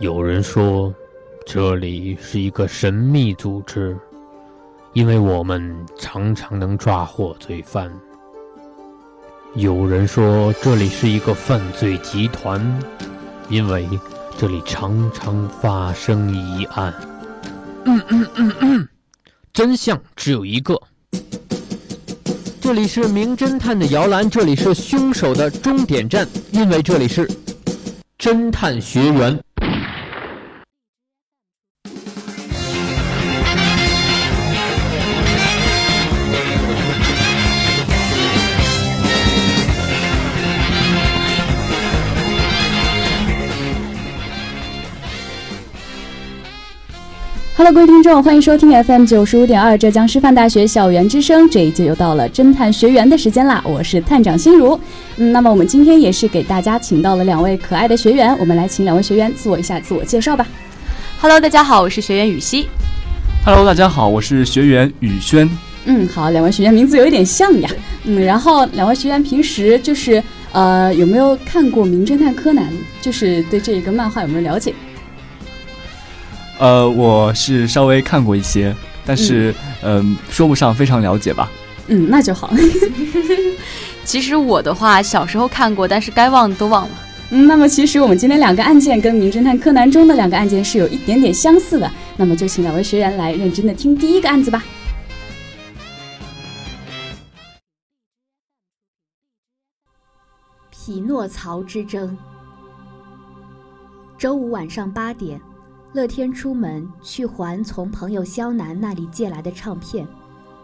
有人说，这里是一个神秘组织，因为我们常常能抓获罪犯。有人说，这里是一个犯罪集团，因为这里常常发生疑案。嗯嗯嗯嗯，真相只有一个。这里是名侦探的摇篮，这里是凶手的终点站，因为这里是侦探学园。Hello，各位听众，欢迎收听 FM 九十五点二浙江师范大学校园之声。这一就又到了侦探学员的时间啦，我是探长心如。嗯，那么我们今天也是给大家请到了两位可爱的学员，我们来请两位学员自我一下自我介绍吧。Hello，大家好，我是学员雨熙。Hello，大家好，我是学员雨轩。嗯，好，两位学员名字有一点像呀。嗯，然后两位学员平时就是呃有没有看过《名侦探柯南》？就是对这一个漫画有没有了解？呃，我是稍微看过一些，但是嗯，说不上非常了解吧。嗯，那就好。其实我的话，小时候看过，但是该忘的都忘了。嗯，那么其实我们今天两个案件跟《名侦探柯南》中的两个案件是有一点点相似的，那么就请两位学员来认真的听第一个案子吧。匹诺曹之争。周五晚上八点。乐天出门去还从朋友肖楠那里借来的唱片，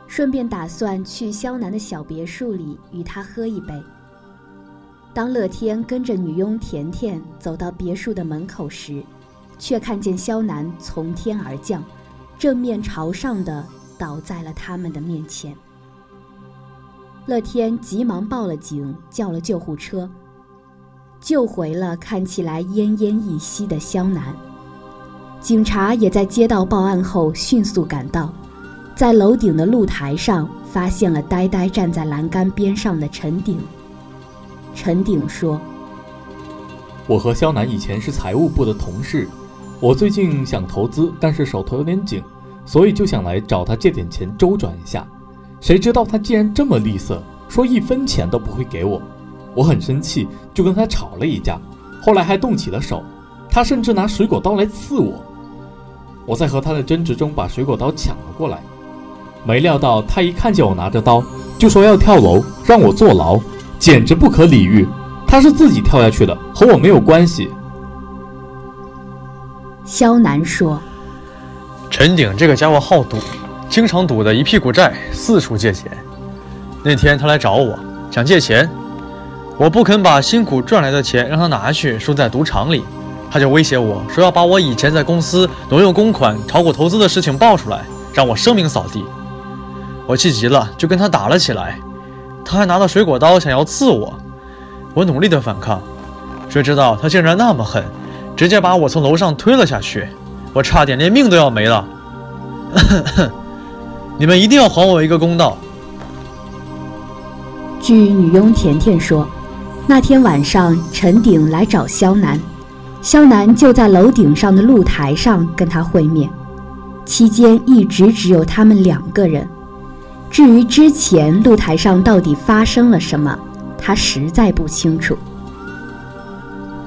顺便打算去肖楠的小别墅里与他喝一杯。当乐天跟着女佣甜甜走到别墅的门口时，却看见肖楠从天而降，正面朝上的倒在了他们的面前。乐天急忙报了警，叫了救护车，救回了看起来奄奄一息的肖楠。警察也在接到报案后迅速赶到，在楼顶的露台上发现了呆呆站在栏杆边上的陈鼎。陈鼎说：“我和肖楠以前是财务部的同事，我最近想投资，但是手头有点紧，所以就想来找他借点钱周转一下。谁知道他竟然这么吝啬，说一分钱都不会给我。我很生气，就跟他吵了一架，后来还动起了手，他甚至拿水果刀来刺我。”我在和他的争执中把水果刀抢了过来，没料到他一看见我拿着刀，就说要跳楼让我坐牢，简直不可理喻。他是自己跳下去的，和我没有关系。肖楠说：“陈鼎这个家伙好赌，经常赌的一屁股债，四处借钱。那天他来找我，想借钱，我不肯把辛苦赚来的钱让他拿去输在赌场里。”他就威胁我说要把我以前在公司挪用公款、炒股投资的事情爆出来，让我声名扫地。我气急了，就跟他打了起来。他还拿了水果刀想要刺我，我努力的反抗，谁知道他竟然那么狠，直接把我从楼上推了下去，我差点连命都要没了。你们一定要还我一个公道。据女佣甜甜说，那天晚上陈鼎来找肖楠。肖楠就在楼顶上的露台上跟他会面，期间一直只有他们两个人。至于之前露台上到底发生了什么，他实在不清楚。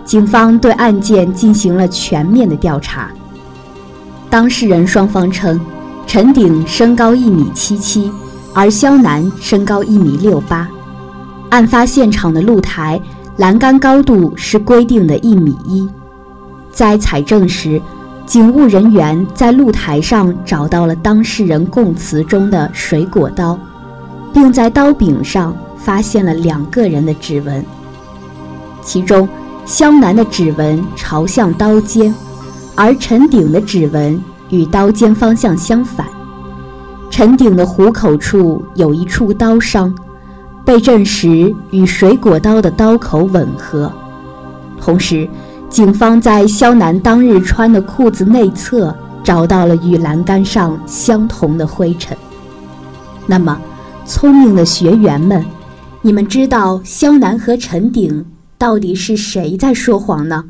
警方对案件进行了全面的调查。当事人双方称，陈鼎身高一米七七，而肖楠身高一米六八。案发现场的露台栏杆高度是规定的一米一。在采证时，警务人员在露台上找到了当事人供词中的水果刀，并在刀柄上发现了两个人的指纹。其中，肖楠的指纹朝向刀尖，而陈鼎的指纹与刀尖方向相反。陈鼎的虎口处有一处刀伤，被证实与水果刀的刀口吻合。同时，警方在肖楠当日穿的裤子内侧找到了与栏杆上相同的灰尘。那么，聪明的学员们，你们知道肖楠和陈鼎到底是谁在说谎呢？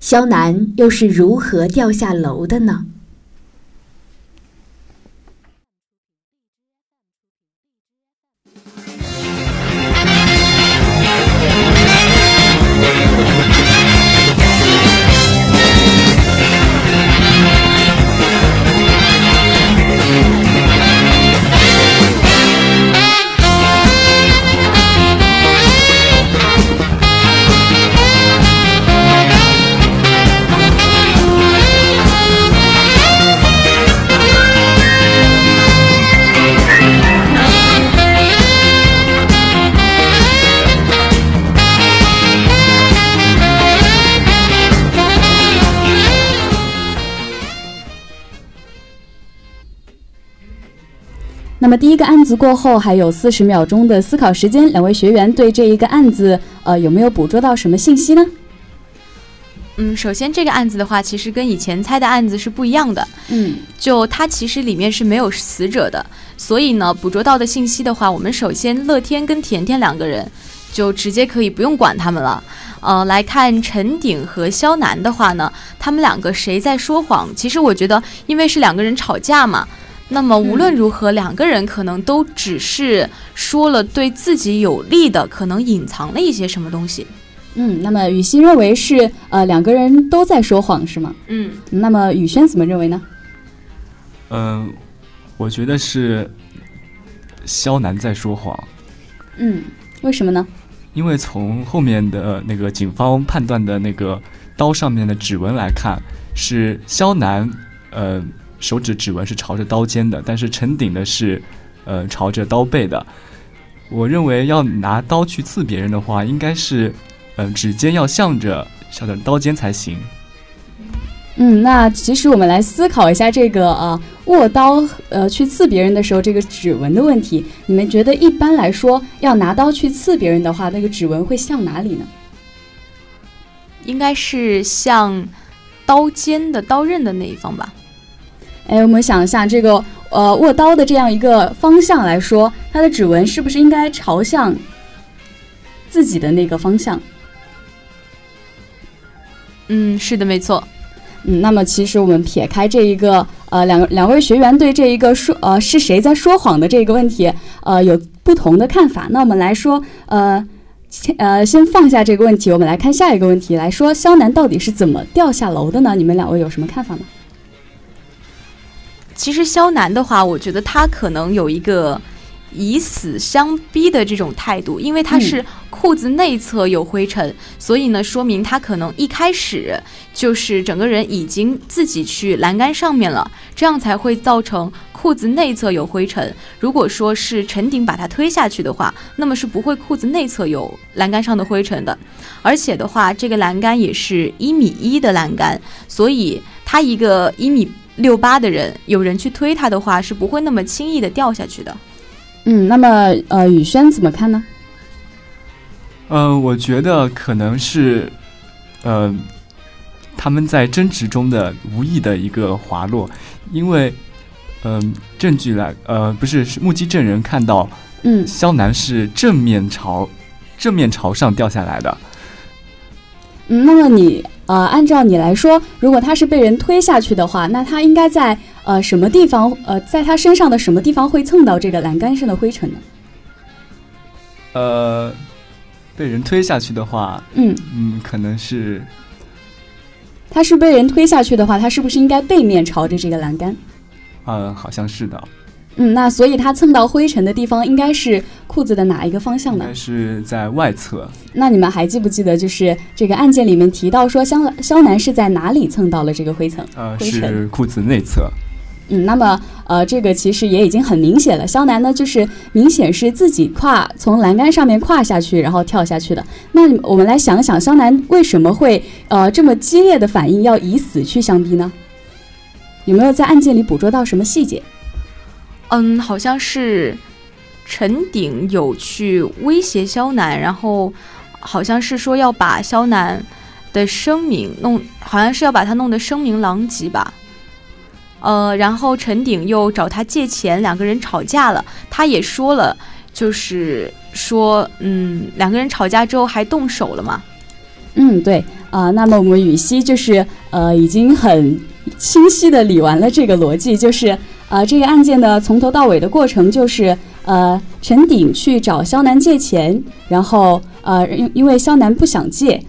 肖楠又是如何掉下楼的呢？那么第一个案子过后，还有四十秒钟的思考时间，两位学员对这一个案子，呃，有没有捕捉到什么信息呢？嗯，首先这个案子的话，其实跟以前猜的案子是不一样的。嗯，就它其实里面是没有死者的，所以呢，捕捉到的信息的话，我们首先乐天跟甜甜两个人就直接可以不用管他们了。呃，来看陈鼎和肖楠的话呢，他们两个谁在说谎？其实我觉得，因为是两个人吵架嘛。那么无论如何，两个人可能都只是说了对自己有利的，可能隐藏了一些什么东西。嗯，那么雨欣认为是呃两个人都在说谎是吗？嗯，那么雨轩怎么认为呢？嗯，我觉得是肖楠在说谎。嗯，为什么呢？因为从后面的那个警方判断的那个刀上面的指纹来看，是肖楠，呃。手指指纹是朝着刀尖的，但是陈鼎的是，呃，朝着刀背的。我认为要拿刀去刺别人的话，应该是，嗯，指尖要向着向着刀尖才行。嗯，那其实我们来思考一下这个啊，握刀呃去刺别人的时候，这个指纹的问题。你们觉得一般来说，要拿刀去刺别人的话，那个指纹会向哪里呢？应该是向刀尖的刀刃的那一方吧。哎，我们想一下，这个呃握刀的这样一个方向来说，它的指纹是不是应该朝向自己的那个方向？嗯，是的，没错。嗯，那么其实我们撇开这一个呃两两位学员对这一个说呃是谁在说谎的这个问题呃有不同的看法，那我们来说呃先呃先放下这个问题，我们来看下一个问题，来说肖楠到底是怎么掉下楼的呢？你们两位有什么看法吗？其实肖楠的话，我觉得他可能有一个以死相逼的这种态度，因为他是裤子内侧有灰尘，所以呢，说明他可能一开始就是整个人已经自己去栏杆上面了，这样才会造成裤子内侧有灰尘。如果说是陈顶把他推下去的话，那么是不会裤子内侧有栏杆上的灰尘的。而且的话，这个栏杆也是一米一的栏杆，所以他一个一米。六八的人，有人去推他的话，是不会那么轻易的掉下去的。嗯，那么呃，宇轩怎么看呢？呃，我觉得可能是，呃，他们在争执中的无意的一个滑落，因为，嗯，证据来，呃，不是目击证人看到，嗯，肖楠是正面朝正面朝上掉下来的。嗯，那么你。呃，按照你来说，如果他是被人推下去的话，那他应该在呃什么地方？呃，在他身上的什么地方会蹭到这个栏杆上的灰尘呢？呃，被人推下去的话，嗯嗯，可能是他是被人推下去的话，他是不是应该背面朝着这个栏杆？嗯，好像是的。嗯，那所以他蹭到灰尘的地方应该是裤子的哪一个方向呢？应该是在外侧。那你们还记不记得，就是这个案件里面提到说肖肖楠是在哪里蹭到了这个灰尘？呃，是裤子内侧。嗯，那么呃，这个其实也已经很明显了。肖楠呢，就是明显是自己跨从栏杆上面跨下去，然后跳下去的。那我们来想想，肖楠为什么会呃这么激烈的反应，要以死去相逼呢？有没有在案件里捕捉到什么细节？嗯，好像是陈鼎有去威胁肖楠，然后好像是说要把肖楠的声明弄，好像是要把他弄得声名狼藉吧。呃，然后陈鼎又找他借钱，两个人吵架了。他也说了，就是说，嗯，两个人吵架之后还动手了嘛。嗯，对啊、那么我们羽西就是呃已经很清晰的理完了这个逻辑，就是呃这个案件的从头到尾的过程就是呃陈鼎去找肖楠借钱，然后呃因因为肖楠不想借，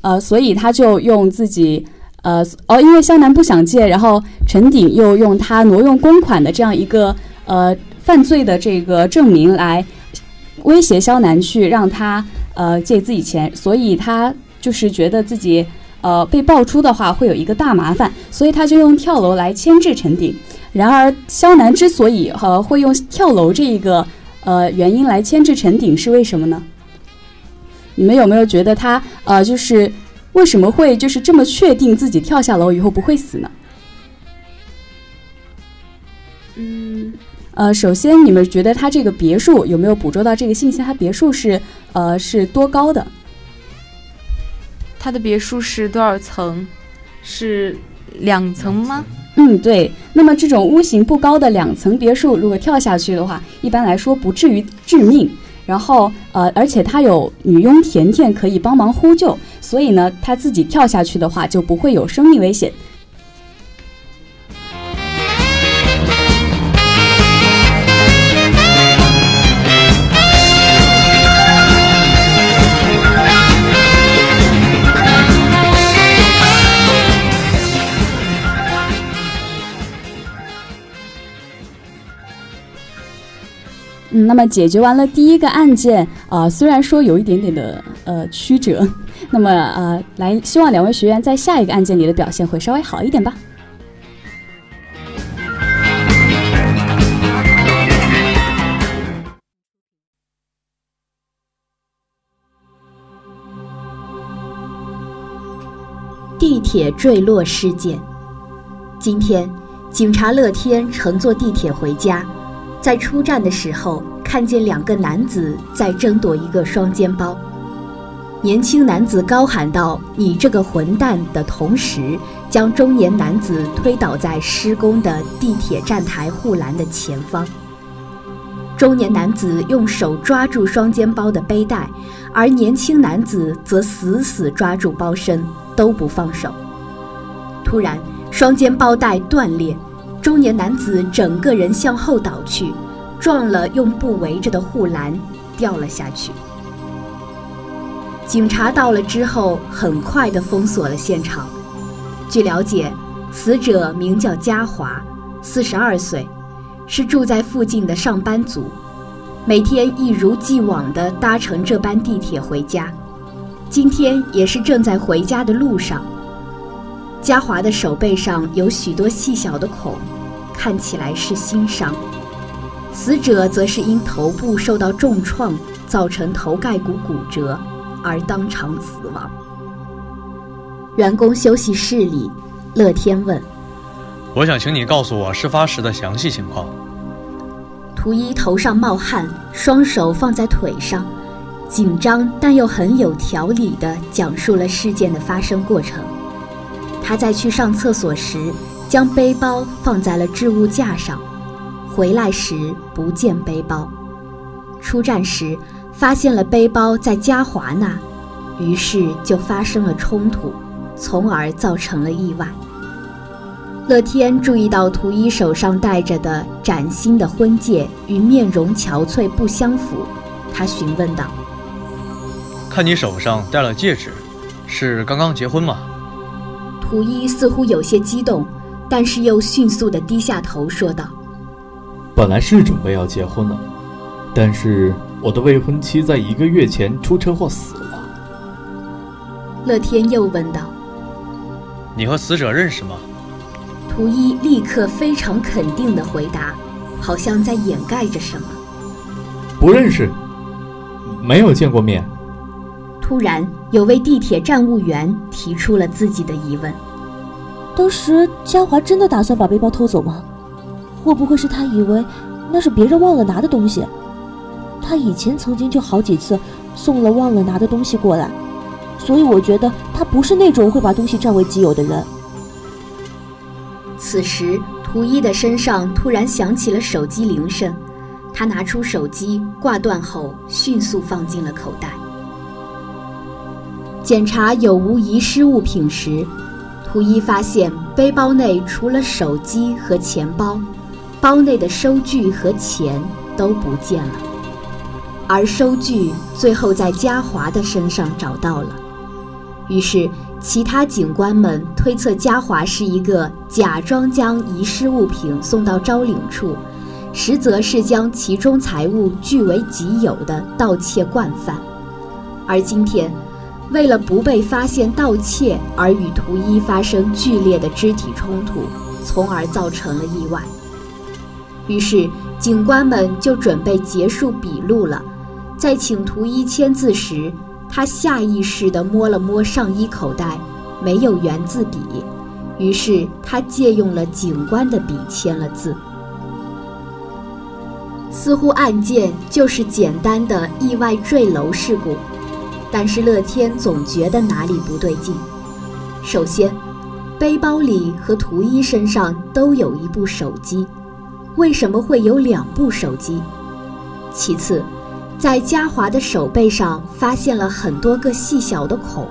呃所以他就用自己。呃，哦，因为肖楠不想借，然后陈鼎又用他挪用公款的这样一个呃犯罪的这个证明来威胁肖楠去让他呃借自己钱，所以他就是觉得自己呃被爆出的话会有一个大麻烦，所以他就用跳楼来牵制陈鼎。然而肖楠之所以呃会用跳楼这一个呃原因来牵制陈鼎是为什么呢？你们有没有觉得他呃就是为什么会就是这么确定自己跳下楼以后不会死呢？嗯，呃，首先你们觉得他这个别墅有没有捕捉到这个信息？他别墅是呃是多高的？他的别墅是多少层？是两层吗？嗯，对。那么这种屋型不高的两层别墅，如果跳下去的话，一般来说不至于致命。然后呃，而且他有女佣甜甜可以帮忙呼救，所以呢，他自己跳下去的话就不会有生命危险。那么解决完了第一个案件，啊，虽然说有一点点的呃曲折，那么呃，来希望两位学员在下一个案件里的表现会稍微好一点吧。地铁坠落事件。今天，警察乐天乘坐地铁回家，在出站的时候看见两个男子在争夺一个双肩包。年轻男子高喊道：“你这个混蛋！”的同时，将中年男子推倒在施工的地铁站台护栏的前方。中年男子用手抓住双肩包的背带，而年轻男子则死死抓住包身，都不放手。突然，双肩包带断裂，中年男子整个人向后倒去，撞了用布围着的护栏，掉了下去。警察到了之后，很快地封锁了现场。据了解，死者名叫嘉华，四十二岁，是住在附近的上班族，每天一如既往地搭乘这班地铁回家。今天也是正在回家的路上。嘉华的手背上有许多细小的孔，看起来是心伤。死者则是因头部受到重创，造成头盖骨骨折。而当场死亡。员工休息室里，乐天问我想请你告诉我事发时的详细情况。图一，头上冒汗，双手放在腿上，紧张但又很有条理地讲述了事件的发生过程。他在去上厕所时，将背包放在了置物架上，回来时不见背包，出站时。发现了背包在嘉华那，于是就发生了冲突，从而造成了意外。乐天注意到图一手上戴着的崭新的婚戒与面容憔悴不相符，他询问道：“看你手上戴了戒指，是刚刚结婚吗？”图一似乎有些激动，但是又迅速地低下头说道：“本来是准备要结婚了，但是……”我的未婚妻在一个月前出车祸死了。乐天又问道：“你和死者认识吗？”图一立刻非常肯定地回答，好像在掩盖着什么。不认识，没有见过面。突然，有位地铁站务员提出了自己的疑问：当时嘉华真的打算把背包偷走吗？会不会是他以为那是别人忘了拿的东西？他以前曾经就好几次送了忘了拿的东西过来，所以我觉得他不是那种会把东西占为己有的人。此时，图一的身上突然响起了手机铃声，他拿出手机挂断后，迅速放进了口袋。检查有无遗失物品时，图一发现背包内除了手机和钱包，包内的收据和钱都不见了，而收据最后在嘉华的身上找到了。于是，其他警官们推测嘉华是一个假装将遗失物品送到招领处，实则是将其中财物据为己有的盗窃惯犯。而今天，为了不被发现盗窃而与图一发生剧烈的肢体冲突，从而造成了意外。于是，警官们就准备结束笔录了。在请图一签字时，他下意识地摸了摸上衣口袋，没有圆字笔，于是他借用了警官的笔签了字。似乎案件就是简单的意外坠楼事故，但是乐天总觉得哪里不对劲。首先，背包里和图一身上都有一部手机，为什么会有两部手机？其次，在嘉华的手背上发现了很多个细小的孔，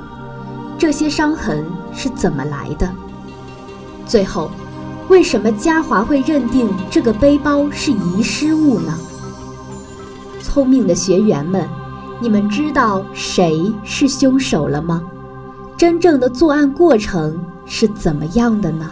这些伤痕是怎么来的？最后，为什么嘉华会认定这个背包是遗失物呢？聪明的学员们，你们知道谁是凶手了吗？真正的作案过程是怎么样的呢？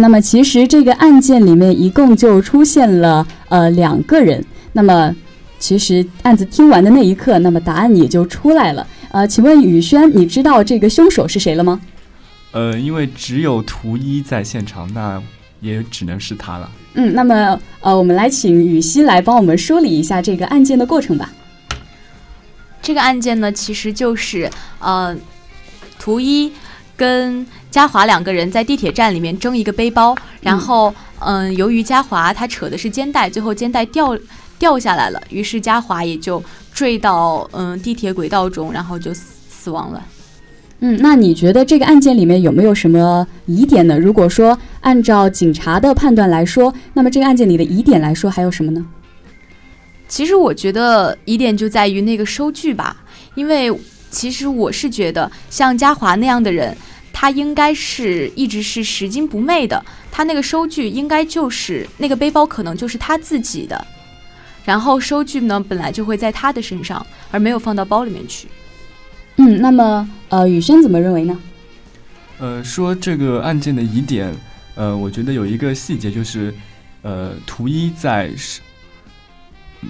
那么其实这个案件里面一共就出现了呃两个人。那么其实案子听完的那一刻，那么答案也就出来了。呃，请问宇轩，你知道这个凶手是谁了吗？呃，因为只有图一在现场，那也只能是他了。嗯，那么呃，我们来请雨熙来帮我们梳理一下这个案件的过程吧。这个案件呢，其实就是呃，图一跟嘉华两个人在地铁站里面争一个背包，然后嗯，由于嘉华他扯的是肩带，最后肩带掉掉下来了，于是嘉华也就坠到嗯地铁轨道中，然后就死死亡了。嗯，那你觉得这个案件里面有没有什么疑点呢？如果说按照警察的判断来说，那么这个案件里的疑点来说还有什么呢？其实我觉得疑点就在于那个收据吧，因为其实我是觉得像嘉华那样的人，他应该是一直是拾金不昧的，他那个收据应该就是那个背包可能就是他自己的，然后收据呢本来就会在他的身上，而没有放到包里面去。嗯，那么呃，宇轩怎么认为呢？呃，说这个案件的疑点，呃，我觉得有一个细节就是，呃，图一在是，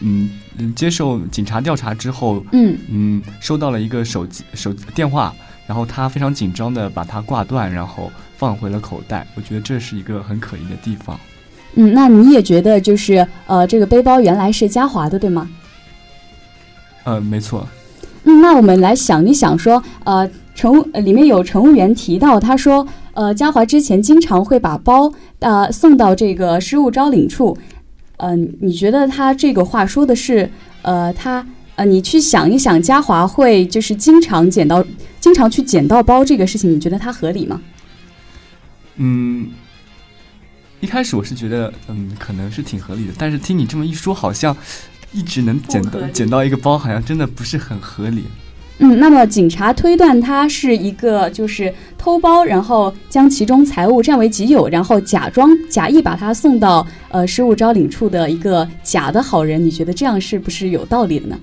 嗯嗯，接受警察调查之后，嗯嗯，收到了一个手机手电话，然后他非常紧张的把它挂断，然后放回了口袋。我觉得这是一个很可疑的地方。嗯，那你也觉得就是呃，这个背包原来是嘉华的，对吗？呃，没错。嗯，那我们来想一想说，呃，乘务呃里面有乘务员提到，他说，呃，嘉华之前经常会把包呃送到这个失物招领处，嗯、你觉得他这个话说的是，呃，他呃，你去想一想，嘉华会就是经常捡到，经常去捡到包这个事情，你觉得他合理吗？嗯，一开始我是觉得，嗯，可能是挺合理的，但是听你这么一说，好像一直能捡到捡到一个包，好像真的不是很合理。嗯，那么警察推断他是一个就是偷包，然后将其中财物占为己有，然后假装假意把他送到呃失物招领处的一个假的好人。你觉得这样是不是有道理的呢？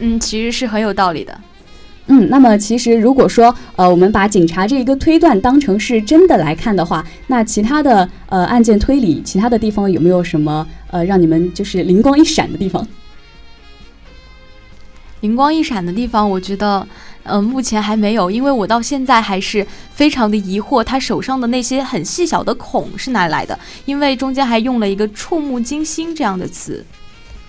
嗯，其实是很有道理的。嗯，那么其实如果说呃，我们把警察这一个推断当成是真的来看的话，那其他的呃案件推理，其他的地方有没有什么呃让你们就是灵光一闪的地方？灵光一闪的地方，我觉得，嗯，目前还没有，因为我到现在还是非常的疑惑，他手上的那些很细小的孔是哪来的？因为中间还用了一个“触目惊心”这样的词。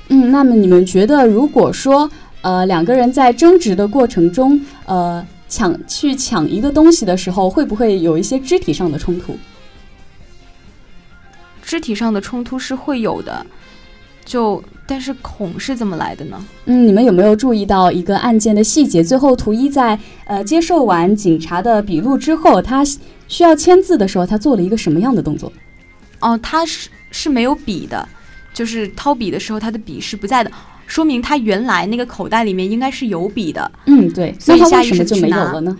嗯，那么你们觉得，如果说呃两个人在争执的过程中，呃抢去抢一个东西的时候，会不会有一些肢体上的冲突？肢体上的冲突是会有的，就。但是孔是怎么来的呢？嗯，你们有没有注意到一个案件的细节？最后图一在呃接受完警察的笔录之后，他需要签字的时候，他做了一个什么样的动作？哦，他是是没有笔的，就是掏笔的时候，他的笔是不在的，说明他原来那个口袋里面应该是有笔的。嗯，对。所以为什么就没有了呢？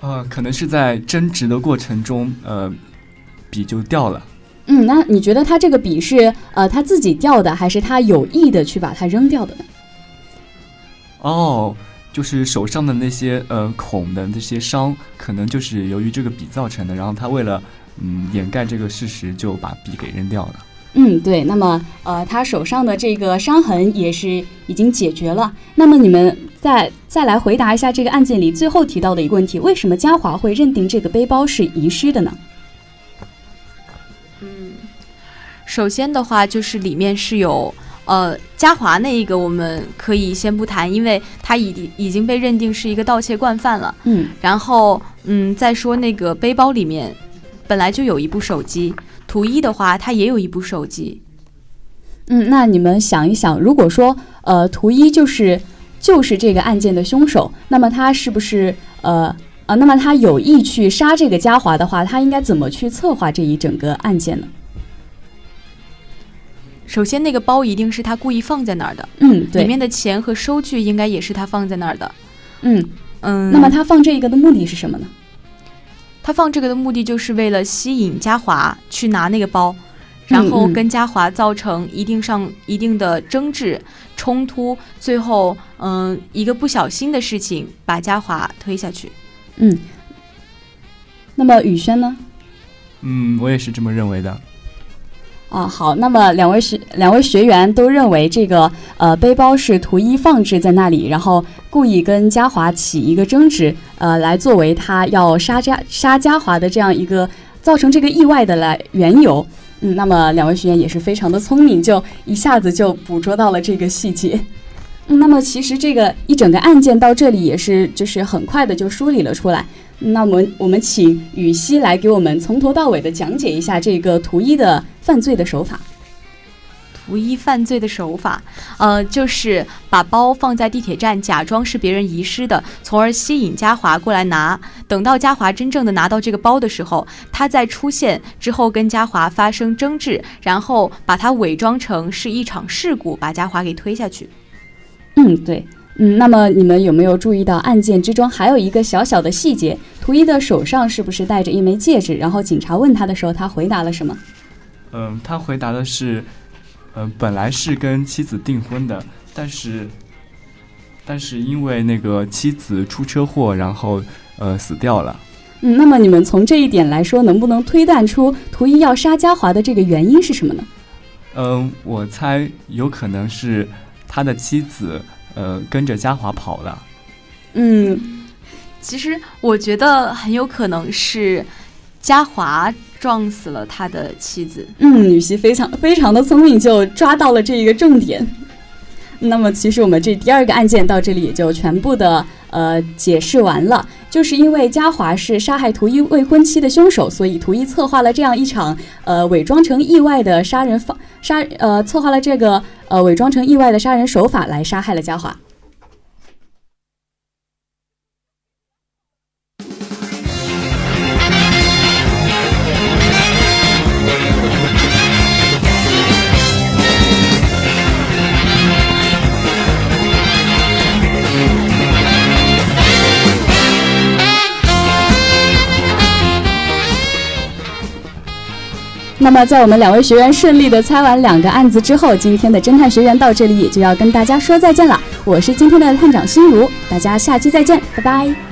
呃，可能是在争执的过程中，呃，笔就掉了。嗯，那你觉得他这个笔是呃他自己掉的，还是他有意的去把它扔掉的呢？哦，就是手上的那些呃孔的那些伤，可能就是由于这个笔造成的。然后他为了嗯掩盖这个事实，就把笔给扔掉了。嗯，对。那么呃，他手上的这个伤痕也是已经解决了。那么你们再再来回答一下这个案件里最后提到的一个问题：为什么嘉华会认定这个背包是遗失的呢？首先的话，就是里面是有呃嘉华那一个，我们可以先不谈，因为他已已经被认定是一个盗窃惯犯了。嗯，然后嗯再说那个背包里面本来就有一部手机，图一的话他也有一部手机。嗯，那你们想一想，如果说呃图一就是就是这个案件的凶手，那么他是不是呃啊？那么他有意去杀这个嘉华的话，他应该怎么去策划这一整个案件呢？首先，那个包一定是他故意放在那儿的。嗯，对。里面的钱和收据应该也是他放在那儿的。嗯嗯。那么他放这个的目的是什么呢？他放这个的目的就是为了吸引嘉华去拿那个包，然后跟嘉华造成一定上一定的争执冲突，最后嗯一个不小心的事情把嘉华推下去。嗯。那么宇轩呢？嗯，我也是这么认为的。啊，好，那么两位学两位学员都认为这个呃背包是图一放置在那里，然后故意跟嘉华起一个争执，呃，来作为他要杀嘉杀嘉华的这样一个造成这个意外的来缘由。嗯，那么两位学员也是非常的聪明，就一下子就捕捉到了这个细节。嗯，那么其实这个一整个案件到这里也是就是很快的就梳理了出来。那么我们请雨熙来给我们从头到尾的讲解一下这个图一的犯罪的手法。图一犯罪的手法，呃，就是把包放在地铁站，假装是别人遗失的，从而吸引嘉华过来拿。等到嘉华真正的拿到这个包的时候，他再出现之后跟嘉华发生争执，然后把他伪装成是一场事故，把嘉华给推下去。嗯，对。嗯，那么你们有没有注意到案件之中还有一个小小的细节？图一的手上是不是戴着一枚戒指？然后警察问他的时候，他回答了什么？嗯，他回答的是，嗯，本来是跟妻子订婚的，但是，但是因为那个妻子出车祸，然后呃死掉了。嗯，那么你们从这一点来说，能不能推断出图一要杀嘉华的这个原因是什么呢？嗯，我猜有可能是他的妻子。呃，跟着嘉华跑了。嗯，其实我觉得很有可能是嘉华撞死了他的妻子。嗯，女婿非常非常的聪明，就抓到了这一个重点。那么，其实我们这第二个案件到这里也就全部的呃解释完了。就是因为嘉华是杀害图一未婚妻的凶手，所以图一策划了这样一场呃伪装成意外的杀人方杀呃策划了这个呃伪装成意外的杀人手法来杀害了嘉华。那么，在我们两位学员顺利的猜完两个案子之后，今天的侦探学员到这里也就要跟大家说再见了。我是今天的探长心如，大家下期再见，拜拜。